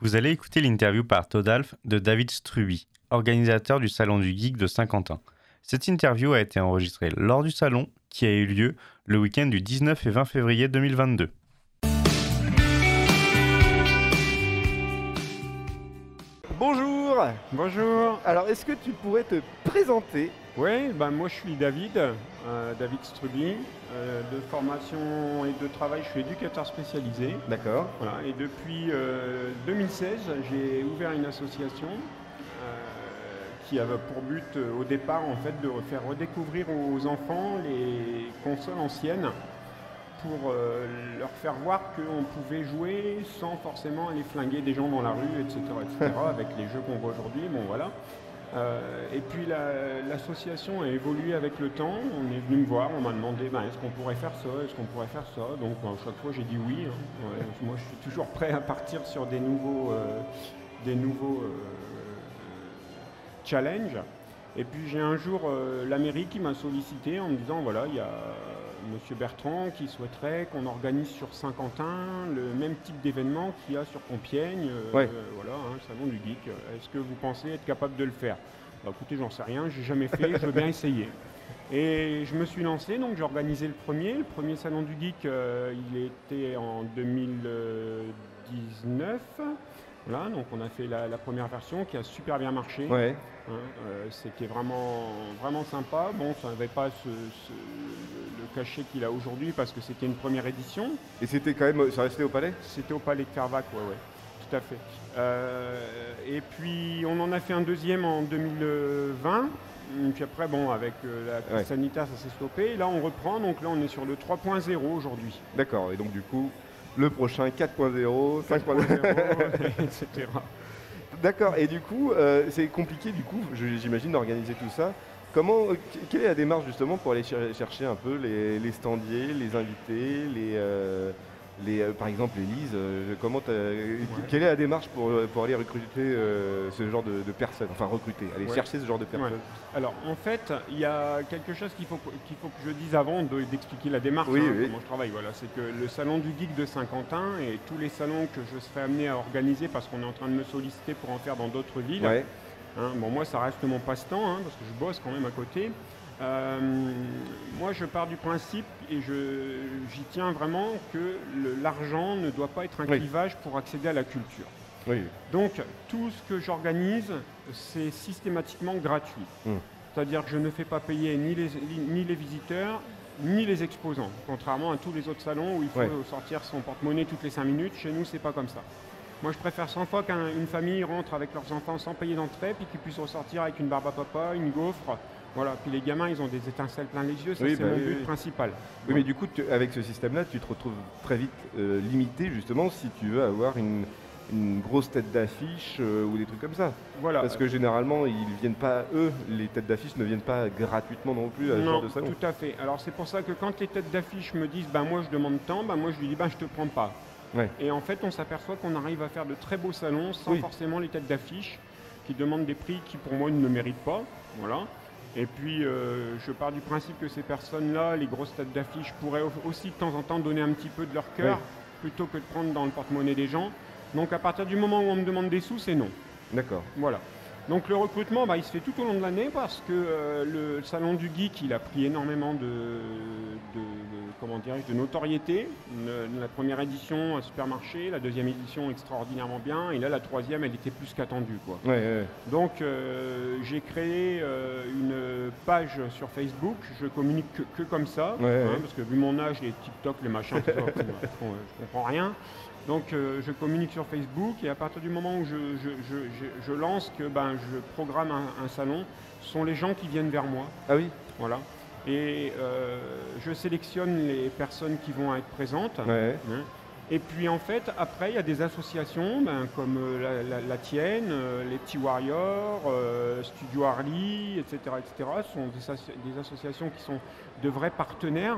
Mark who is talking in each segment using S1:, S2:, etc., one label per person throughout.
S1: Vous allez écouter l'interview par Todalf de David Struby, organisateur du Salon du Geek de Saint-Quentin. Cette interview a été enregistrée lors du salon qui a eu lieu le week-end du 19 et 20 février 2022.
S2: Bonjour
S3: Bonjour.
S2: Alors, est-ce que tu pourrais te présenter?
S3: Oui, ben moi je suis David, euh, David Struby. Euh, de formation et de travail, je suis éducateur spécialisé.
S2: D'accord.
S3: Voilà, et depuis euh, 2016, j'ai ouvert une association euh, qui avait pour but euh, au départ en fait de faire redécouvrir aux enfants les consoles anciennes pour euh, leur faire voir qu'on pouvait jouer sans forcément aller flinguer des gens dans la rue, etc. etc. avec les jeux qu'on voit aujourd'hui. Bon voilà. Euh, et puis la- l'association a évolué avec le temps. On est venu me voir, on m'a demandé ben, est-ce qu'on pourrait faire ça, est-ce qu'on pourrait faire ça? Donc à chaque fois j'ai dit oui. hein. Ouais, moi je suis toujours prêt à partir sur des nouveaux, euh, des nouveaux euh, challenges. Et puis j'ai un jour la mairie qui m'a sollicité en me disant voilà il y a Monsieur Bertrand qui souhaiterait qu'on organise sur Saint-Quentin le même type d'événement qu'il y a sur Compiègne, euh,
S2: Ouais.
S3: euh, voilà, hein, le salon du geek. Est-ce que vous pensez être capable de le faire? Bah, Écoutez, j'en sais rien, j'ai jamais fait, je veux bien essayer. Et je me suis lancé, donc j'ai organisé le premier. Le premier salon du geek, euh, il était en 2019. Voilà, donc on a fait la, la première version qui a super bien marché.
S2: Ouais.
S3: Hein, euh, C'était vraiment, vraiment sympa. Bon, ça n'avait pas ce- cachet qu'il a aujourd'hui parce que c'était une première édition.
S2: Et c'était quand même. Ça restait au palais?
S3: C'était au Palais de Carvac, ouais, ouais, tout à fait. Euh, et puis on en a fait un deuxième en 2020. Et puis après, bon, avec euh, la crise
S2: Ouais.
S3: sanitaire, ça s'est stoppé. Et là, on reprend. Donc là, on est sur le 3.0 aujourd'hui.
S2: D'accord. Et donc, du coup, le prochain 4.0, 5.0.
S3: 4.0, etc.
S2: D'accord. Et du coup, euh, c'est compliqué, du coup, j'imagine, d'organiser tout ça. Comment, que- quelle est la démarche justement pour aller cher- chercher un peu les, les standiers, les invités, les, euh, les, euh, par exemple Elise, euh, comment quelle est la démarche pour, pour aller recruter euh, ce genre de, de personnes, enfin recruter, aller
S3: Ouais.
S2: chercher ce genre de personnes?
S3: Alors, en fait, il y a quelque chose qu'il faut, qu'il faut que je dise avant de- d'expliquer la démarche,
S2: Oui,
S3: hein,
S2: oui.
S3: comment je travaille. Voilà, c'est que le salon du geek de Saint-Quentin et tous les salons que je serai amené à organiser, parce qu'on est en train de me solliciter pour en faire dans d'autres villes. Hein, bon, moi, ça reste mon passe-temps, hein, parce que je bosse quand même à côté. Euh, moi, je pars du principe, et j'y tiens vraiment, que l'argent ne doit pas être un
S2: Oui.
S3: clivage pour accéder à la culture.
S2: Oui.
S3: Donc, tout ce que j'organise, c'est systématiquement gratuit.
S2: Hmm.
S3: C'est-à-dire que je ne fais pas payer ni les, ni les visiteurs, ni les exposants. Contrairement à tous les autres salons où il faut
S2: Ouais.
S3: sortir son porte-monnaie toutes les 5 minutes, chez nous, c'est pas comme ça. Moi, je préfère 100 fois qu'une famille rentre avec leurs enfants sans payer d'entrée, puis qu'ils puissent ressortir avec une barbe à papa, une gaufre. Voilà, puis les gamins, ils ont des étincelles plein les yeux, ça
S2: Oui,
S3: c'est
S2: bah
S3: mon
S2: oui,
S3: but
S2: oui.
S3: principal.
S2: Oui, mais du coup, tu- avec ce système-là, tu te retrouves très vite euh, limité, justement, si tu veux avoir une, une grosse tête d'affiche euh, ou des trucs comme ça.
S3: Voilà.
S2: Parce que généralement, ils viennent pas, eux, les têtes d'affiche ne viennent pas gratuitement non plus à ce genre de salon.
S3: tout à fait. Alors c'est pour ça que quand les têtes d'affiche me disent ben moi je demande tant, ben moi je lui dis ben je te prends pas.
S2: Ouais.
S3: Et en fait on s'aperçoit qu'on arrive à faire de très beaux salons sans
S2: Oui.
S3: forcément les têtes d'affiche qui demandent des prix qui pour moi ne méritent pas. Voilà. Et puis euh, je pars du principe que ces personnes-là, les grosses têtes d'affiche, pourraient au- aussi de temps en temps donner un petit peu de leur cœur plutôt que de prendre dans le porte-monnaie des gens. Donc à partir du moment où on me demande des sous, c'est non.
S2: D'accord.
S3: Voilà. Donc le recrutement, bah, il se fait tout au long de l'année parce que euh, le salon du geek, il a pris énormément de, de- de- comment dirais-je, de notoriété. La première édition a super marché, la deuxième édition extraordinairement bien, et là la troisième, elle était plus qu'attendue, quoi.
S2: Ouais, ouais.
S3: Donc euh, j'ai créé euh, une page sur Facebook, je communique que, que comme ça,
S2: Ouais, ouais.
S3: parce que vu mon âge, les TikTok, les machins, tout ça, je comprends rien. Donc euh, je communique sur Facebook et à partir du moment où je, je- je- je- je lance que ben, je programme un, un salon, ce sont les gens qui viennent vers moi.
S2: Ah oui
S3: Voilà. Et euh, je sélectionne les personnes qui vont être présentes.
S2: Ouais.
S3: Hein. Et puis en fait, après, il y a des associations ben, comme euh, la, la- la tienne, euh, les Petits Warriors, euh, Studio Harley, etc. etc. Ce sont des, des associations qui sont de vrais partenaires.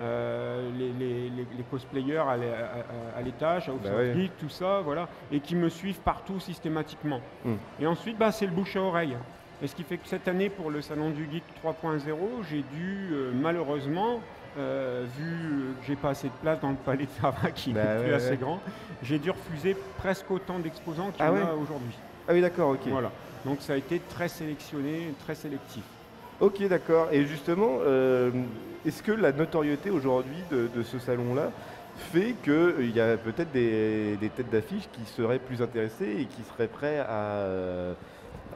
S3: Euh, les, les- les- les cosplayers à l'é- à- à- à l'étage, à Oxford
S2: Bah
S3: tout ça, voilà, et qui me suivent partout systématiquement.
S2: Hmm.
S3: Et ensuite, bah, c'est le bouche à oreille. Et ce qui fait que cette année, pour le Salon du Geek 3.0, j'ai dû euh, malheureusement, euh, vu que j'ai pas assez de place dans le palais de Fervac, qui
S2: Bah
S3: est plus
S2: ouais,
S3: assez grand, j'ai dû refuser presque autant d'exposants qu'il y
S2: Ah
S3: en
S2: ouais
S3: a aujourd'hui.
S2: Ah oui, d'accord, ok.
S3: Voilà. Donc ça a été très sélectionné, très sélectif.
S2: Ok, d'accord. Et justement, euh, est-ce que la notoriété aujourd'hui de, de ce salon-là fait qu'il y a peut-être des, des têtes d'affiche qui seraient plus intéressées et qui seraient prêts à, euh,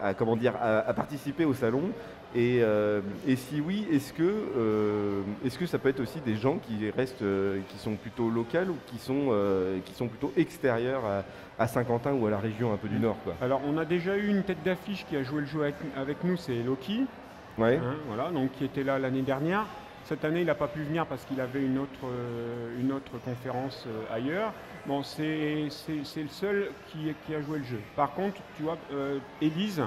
S2: à, comment dire, à, à participer au salon? Et, euh, et si oui, est-ce que, euh, est-ce que ça peut être aussi des gens qui restent, euh, qui sont plutôt locales ou qui sont, euh, qui sont plutôt extérieurs à, à Saint-Quentin ou à la région un peu du Nord quoi?
S3: Alors on a déjà eu une tête d'affiche qui a joué le jeu avec, avec nous, c'est Loki.
S2: Ouais.
S3: Hein, voilà, donc qui était là l'année dernière. Cette année, il n'a pas pu venir parce qu'il avait une autre, euh, une autre conférence euh, ailleurs. Bon, c'est le seul qui, qui a joué le jeu. Par contre, tu vois, euh, Élise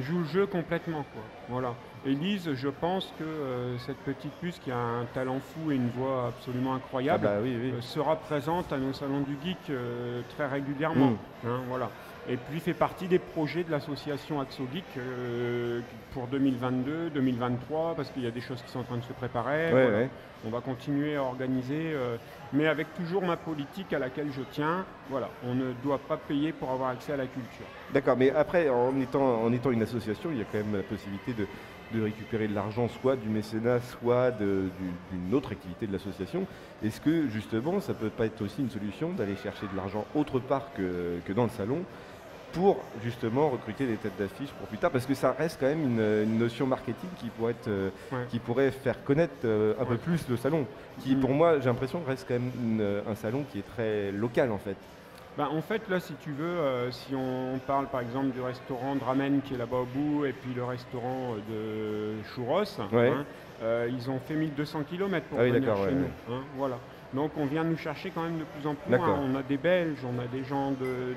S3: joue le jeu complètement. Quoi. Voilà. Élise, je pense que euh, cette petite puce qui a un talent fou et une voix absolument
S2: Ah
S3: incroyable
S2: bah oui, oui.
S3: euh, sera présente à nos salons du geek très régulièrement.
S2: Mm.
S3: hein, voilà. Et puis fait partie des projets de l'association Axo Geek euh, pour 2022, 2023, parce qu'il y a des choses qui sont en train de se préparer.
S2: Ouais,
S3: voilà.
S2: ouais.
S3: On va continuer à organiser, euh, mais avec toujours ma politique à laquelle je tiens. Voilà, on ne doit pas payer pour avoir accès à la culture.
S2: D'accord, mais après, en étant, en étant une association, il y a quand même la possibilité de, de récupérer de l'argent, soit du mécénat, soit du- d'une autre activité de l'association. Est-ce que justement, ça peut pas être aussi une solution d'aller chercher de l'argent autre part que, que dans le salon pour justement recruter des têtes d'affiche pour plus tard Parce que ça reste quand même une, une notion marketing qui pourrait, être, euh,
S3: Ouais.
S2: qui pourrait faire connaître euh, un peu plus le salon, qui
S3: Mm.
S2: pour moi, j'ai l'impression, reste quand même une- un salon qui est très local en fait.
S3: Ben, en fait, là, si tu veux, euh, si on parle par exemple du restaurant de ramen qui est là-bas au bout, et puis le restaurant euh, de Churros,
S2: Ouais.
S3: hein, euh, ils ont fait 1200 km pour
S2: Ah
S3: venir chez nous. hein, voilà. Donc on vient nous chercher quand même de plus en plus. On a des Belges, on a des gens de-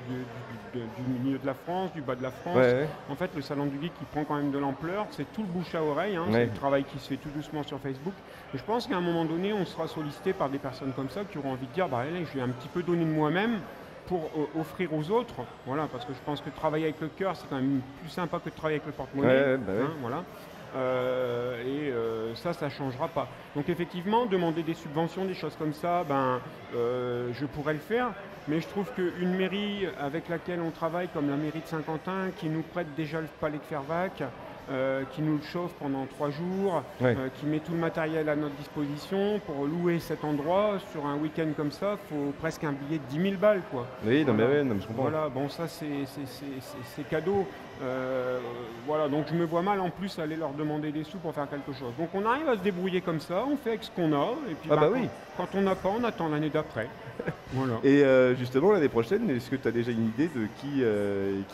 S3: du, milieu de la France, du bas de la France.
S2: Ouais, ouais.
S3: En fait, le salon du geek qui prend quand même de l'ampleur, c'est tout le bouche à oreille, hein,
S2: Ouais.
S3: c'est le travail qui se fait tout doucement sur Facebook. Et je pense qu'à un moment donné, on sera sollicité par des personnes comme ça qui auront envie de dire, bah allez, je vais un petit peu donner de moi-même pour euh, offrir aux autres. Voilà, parce que je pense que travailler avec le cœur, c'est quand même plus sympa que de travailler avec le porte-monnaie.
S2: Bah
S3: hein, voilà. Euh, et euh, ça, ça ne changera pas. Donc effectivement, demander des subventions, des choses comme ça, ben, euh, je pourrais le faire. Mais je trouve qu'une mairie avec laquelle on travaille, comme la mairie de Saint-Quentin, qui nous prête déjà le palais de Fervac, euh, qui nous le chauffe pendant trois jours,
S2: Ouais.
S3: euh, qui met tout le matériel à notre disposition pour louer cet endroit sur un week-end comme ça, faut presque un billet de 10 000 balles. Quoi.
S2: Oui, non, mais
S3: Voilà.
S2: ouais, non, mais je comprends.
S3: Voilà, bon ça c'est cadeau. Euh, voilà, donc je me vois mal en plus aller leur demander des sous pour faire quelque chose. Donc on arrive à se débrouiller comme ça, on fait avec ce qu'on a, et puis
S2: Ah bah
S3: quand-
S2: oui.
S3: quand on n'a pas, on attend l'année d'après. voilà.
S2: Et justement, l'année prochaine, est-ce que tu as déjà une idée de qui,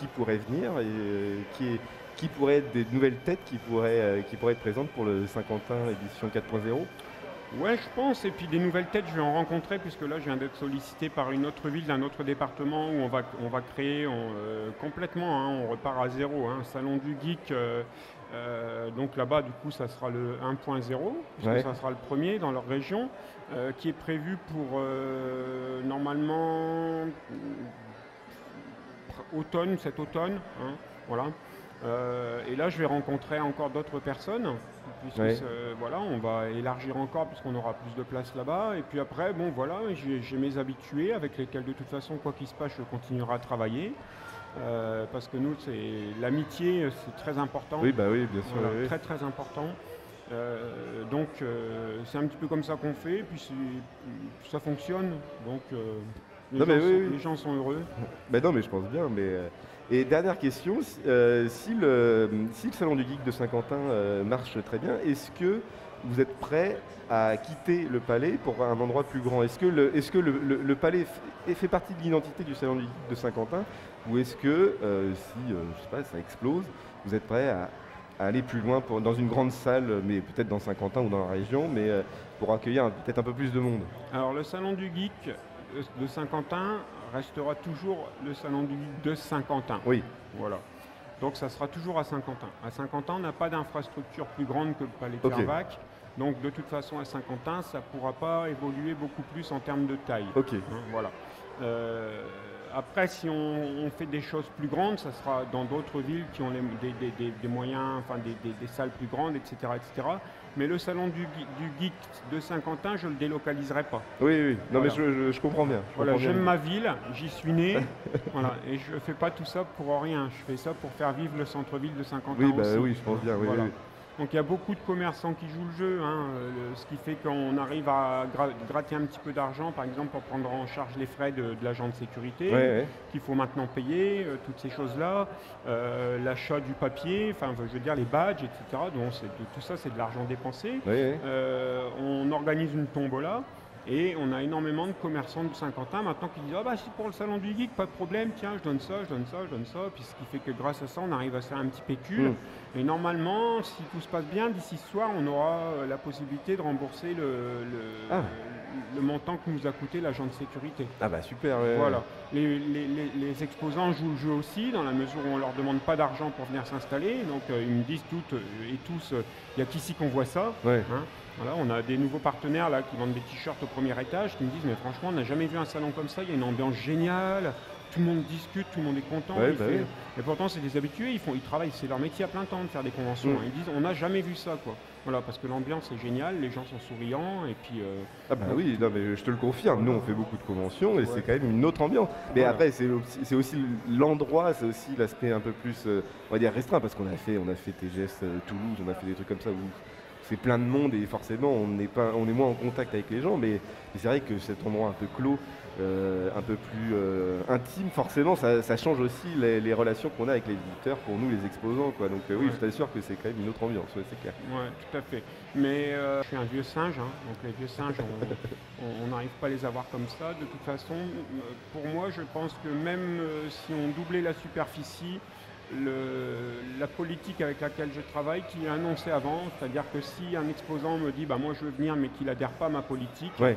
S2: qui pourrait venir et qui, est- qui pourrait être des nouvelles têtes qui pourraient, euh, qui pourraient être présentes pour le Saint-Quentin édition 4.0
S3: Ouais, je pense. Et puis des nouvelles têtes, je vais en rencontrer, puisque là, je viens d'être sollicité par une autre ville d'un autre département où on va, on va créer on, euh, complètement, hein, on repart à zéro, hein, un salon du geek. euh, euh, donc là-bas, du coup, ça sera le 1.0, puisque
S2: Ouais.
S3: ça sera le premier dans leur région, qui est prévu pour normalement automne, cet automne. hein, voilà. Euh, et là, je vais rencontrer encore d'autres personnes, c'est- euh, voilà, on va élargir encore puisqu'on aura plus de place là-bas. Et puis après, bon, voilà, j'ai mes habitués avec lesquels de toute façon, quoi qu'il se passe, je continuerai à travailler. Euh, parce que nous, c'est l'amitié, c'est très important.
S2: Oui, bah oui, bien sûr.
S3: Voilà,
S2: oui, oui.
S3: Très très important. Donc c'est un petit peu comme ça qu'on fait, puis ça fonctionne. Donc les,
S2: Non,
S3: gens
S2: mais
S3: sont,
S2: oui, oui.
S3: les gens sont heureux.
S2: Bah non, mais je pense bien. Mais, Et dernière question, si, euh, si, le, salon du geek de Saint-Quentin euh, marche très bien, est-ce que vous êtes prêt à quitter le palais pour un endroit plus grand? Est-ce que le, le palais fait partie de l'identité du salon du geek de Saint-Quentin? Ou est-ce que euh, si je sais pas, ça explose, vous êtes prêt à, aller plus loin dans une grande salle, mais peut-être dans Saint-Quentin ou dans la région, mais pour accueillir peut-être un peu plus de monde?
S3: Alors le salon du geek de Saint-Quentin restera toujours le salon du geek de Saint-Quentin.
S2: Oui.
S3: Voilà. Donc ça sera toujours à Saint-Quentin. À Saint-Quentin, on n'a pas d'infrastructure plus grande que le palais de
S2: Ok.
S3: Fervac. Donc de toute façon, à Saint-Quentin, ça ne pourra pas évoluer beaucoup plus en termes de taille.
S2: Ok.
S3: Hein, voilà. Euh, après, si on, fait des choses plus grandes, ça sera dans d'autres villes qui ont des, moyens, enfin des, salles plus grandes, etc., etc. Mais le salon du, geek de Saint-Quentin, je ne le délocaliserai pas.
S2: Oui, oui. Non, mais je, comprends bien.
S3: voilà, j'aime ma ville, j'y suis né, voilà, et je ne fais pas tout ça pour rien. Je fais ça pour faire vivre le centre-ville de Saint-Quentin.
S2: Oui, bah, oui, je pense bien. Oui, oui.
S3: Donc il y a beaucoup de commerçants qui jouent le jeu, hein, euh, ce qui fait qu'on arrive à gratter un petit peu d'argent, par exemple pour prendre en charge les frais de, l'agent de sécurité, qu'il faut maintenant payer, euh, toutes ces choses-là, euh, l'achat du papier, enfin je veux dire les badges, etc. Donc tout ça c'est de l'argent dépensé. on organise une tombola. Et on a énormément de commerçants de Saint-Quentin maintenant qui disent Ah bah c'est pour le salon du geek, pas de problème, tiens, je donne ça, je donne ça, je donne ça. Puis ce qui fait que grâce à ça, on arrive à faire un petit pécule. Hmm. Et normalement, si tout se passe bien, d'ici ce soir, on aura euh, la possibilité de rembourser le, ah. le, montant que nous a coûté l'agent de sécurité.
S2: Ah bah super.
S3: Voilà. Les, les, exposants jouent le jeu aussi, dans la mesure où on leur demande pas d'argent pour venir s'installer. Donc euh, ils me disent toutes et tous, il n'y a qu'ici qu'on voit ça.
S2: Ouais.
S3: Hein on a des nouveaux partenaires là qui vendent des t-shirts au premier étage qui me disent mais franchement on n'a jamais vu un salon comme ça, il y a une ambiance géniale, tout le monde discute, tout le monde est content.
S2: Bah
S3: et pourtant c'est des habitués, ils, font, ils travaillent, c'est leur métier à plein temps de faire des conventions. Mm. Ils disent on n'a jamais vu ça quoi. Voilà, parce que l'ambiance est géniale, les gens sont souriants et puis. Euh,
S2: ah bah oui, non, mais je te le confirme, nous on fait beaucoup de conventions et c'est quand même une autre ambiance. Mais après c'est aussi l'endroit, c'est aussi l'aspect un peu plus, euh, on va dire restreint parce qu'on a fait, on a fait TGS euh, Toulouse, on a fait des trucs comme ça où c'est plein de monde et forcément on est, pas, on est moins en contact avec les gens, mais, c'est vrai que cet endroit un peu clos, euh, un peu plus euh, intime, forcément ça, change aussi les, relations qu'on a avec les visiteurs, pour nous les exposants. Quoi. Donc euh, oui, je t'assure que c'est quand même une autre ambiance, c'est clair.
S3: Oui, tout à fait. Mais je suis un vieux singe, hein. donc les vieux singes, on n'arrive pas à les avoir comme ça. De toute façon, pour moi, je pense que même si on doublait la superficie, la politique avec laquelle je travaille qui est annoncée avant, c'est-à-dire que si un exposant me dit bah, moi je veux venir mais qu'il adhère pas à ma politique, hein,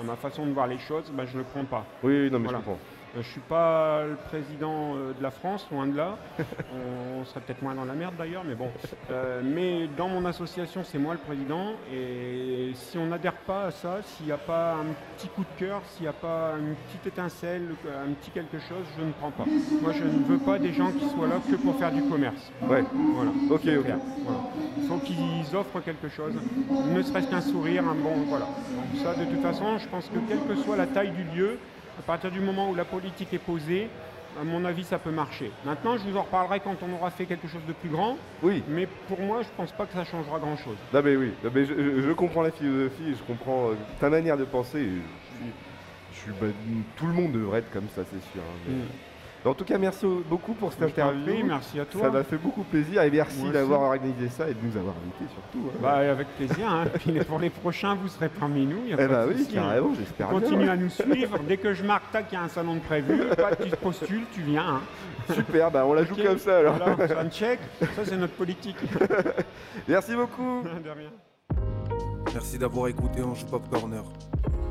S3: à ma façon de voir les choses, bah, je ne le prends pas.
S2: Oui, non mais je comprends.
S3: Euh, je ne suis pas le président euh, de la France, loin de là. On serait peut-être moins dans la merde d'ailleurs, mais bon. Euh, mais dans mon association, c'est moi le président. Et si on n'adhère pas à ça, s'il n'y a pas un petit coup de cœur, s'il n'y a pas une petite étincelle, un petit quelque chose, je ne prends pas. Moi, je ne veux pas des gens qui soient là que pour faire du commerce.
S2: Ouais.
S3: Voilà.
S2: Ok, ok.
S3: Il faut qu'ils offrent quelque chose, ne serait-ce qu'un sourire, un bon. Voilà. Donc, ça, de toute façon, je pense que quelle que soit la taille du lieu, à partir du moment où la politique est posée, à mon avis, ça peut marcher. Maintenant, je vous en reparlerai quand on aura fait quelque chose de plus grand.
S2: Oui.
S3: Mais pour moi, je ne pense pas que ça changera grand-chose.
S2: Non, mais oui. je, comprends la philosophie, je comprends euh, ta manière de penser. Je, bah, tout le monde devrait être comme ça, c'est sûr. Hein, mm. En tout cas, merci beaucoup pour cette interview.
S3: merci à toi.
S2: Ça m'a fait beaucoup plaisir et merci d'avoir organisé ça et de nous avoir invités surtout.
S3: Hein. Bah, avec plaisir. Hein. pour les prochains, vous serez parmi nous.
S2: Y a eh bah oui, carrément, j'espère
S3: Continue à nous suivre. Dès que je marque, tac, il y a un salon de prévu. tu te postules, tu viens. Hein.
S2: Super, bah on la joue comme ça alors.
S3: Voilà, ça check. Ça, c'est notre politique.
S2: merci beaucoup.
S3: de rien.
S4: Merci d'avoir écouté Ange Pop Corner.